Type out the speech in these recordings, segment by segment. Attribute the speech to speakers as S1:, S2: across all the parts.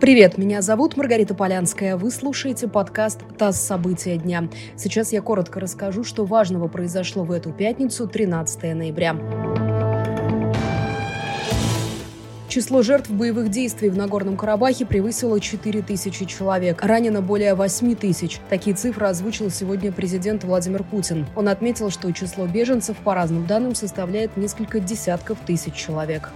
S1: Привет, меня зовут Маргарита Полянская. Вы слушаете подкаст «ТАСС. События дня». Сейчас я коротко расскажу, что важного произошло в эту пятницу, 13 ноября. Число жертв боевых действий в Нагорном Карабахе превысило 4 тысячи человек. Ранено более 8 тысяч. Такие цифры озвучил сегодня президент Владимир Путин. Он отметил, что число беженцев, по разным данным, составляет несколько десятков тысяч человек.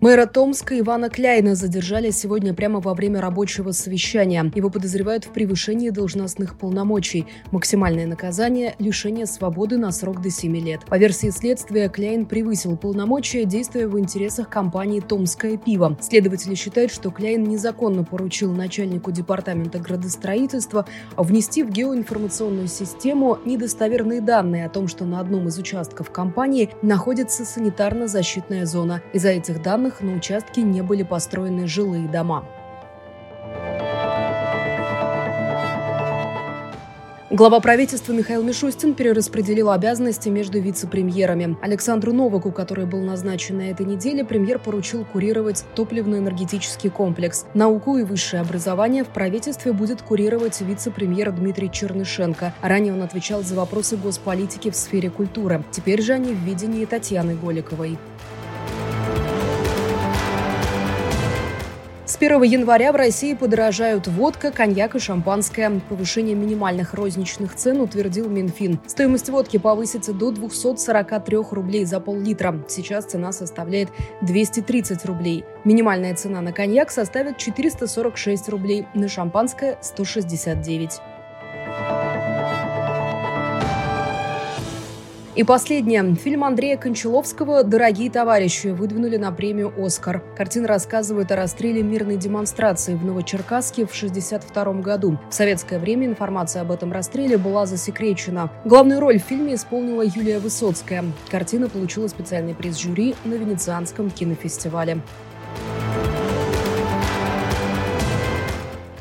S1: Мэра Томска Ивана Кляйна задержали сегодня прямо во время рабочего совещания. Его подозревают в превышении должностных полномочий. Максимальное наказание – лишение свободы на срок до 7 лет. По версии следствия, Кляйн превысил полномочия, действуя в интересах компании «Томское пиво». Следователи считают, что Кляйн незаконно поручил начальнику департамента градостроительства внести в геоинформационную систему недостоверные данные о том, что на одном из участков компании находится санитарно-защитная зона. Из-за этих данных данных, на участке не были построены жилые дома. Глава правительства Михаил Мишустин перераспределил обязанности между вице-премьерами. Александру Новаку, который был назначен на этой неделе, премьер поручил курировать топливно-энергетический комплекс. Науку и высшее образование в правительстве будет курировать вице-премьер Дмитрий Чернышенко. Ранее он отвечал за вопросы госполитики в сфере культуры. Теперь же они в видении Татьяны Голиковой. 1 января в России подорожают водка, коньяк и шампанское. Повышение минимальных розничных цен утвердил Минфин. Стоимость водки повысится до 243 рублей за пол-литра. Сейчас цена составляет 230 рублей. Минимальная цена на коньяк составит 446 рублей, на шампанское – 169. И последнее. Фильм Андрея Кончаловского «Дорогие товарищи» выдвинули на премию «Оскар». Картина рассказывает о расстреле мирной демонстрации в Новочеркасске в 1962 году. В советское время информация об этом расстреле была засекречена. Главную роль в фильме исполнила Юлия Высоцкая. Картина получила специальный приз жюри на Венецианском кинофестивале.